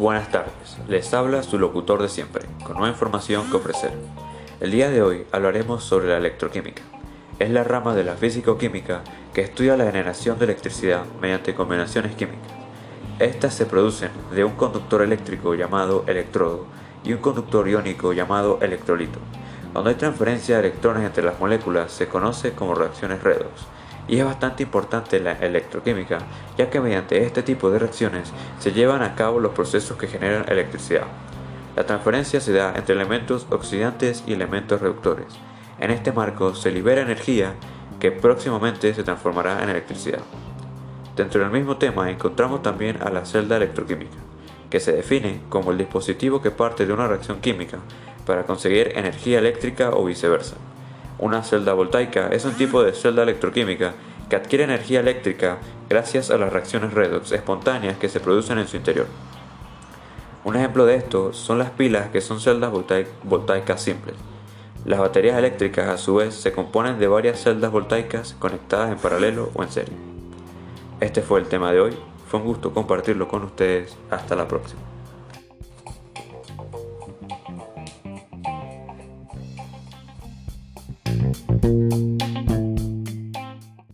Buenas tardes, les habla su locutor de siempre, con nueva información que ofrecer. El día de hoy hablaremos sobre la electroquímica. Es la rama de la físico-química que estudia la generación de electricidad mediante combinaciones químicas. Estas se producen de un conductor eléctrico llamado electrodo y un conductor iónico llamado electrolito. Cuando hay transferencia de electrones entre las moléculas se conoce como reacciones redox y es bastante importante la electroquímica, ya que mediante este tipo de reacciones se llevan a cabo los procesos que generan electricidad. La transferencia se da entre elementos oxidantes y elementos reductores. En este marco se libera energía que próximamente se transformará en electricidad. Dentro del mismo tema encontramos también a la celda electroquímica, que se define como el dispositivo que parte de una reacción química para conseguir energía eléctrica o viceversa. Una celda voltaica es un tipo de celda electroquímica que adquiere energía eléctrica gracias a las reacciones redox espontáneas que se producen en su interior. Un ejemplo de esto son las pilas que son celdas voltaicas simples. Las baterías eléctricas a su vez se componen de varias celdas voltaicas conectadas en paralelo o en serie. Este fue el tema de hoy, fue un gusto compartirlo con ustedes, hasta la próxima.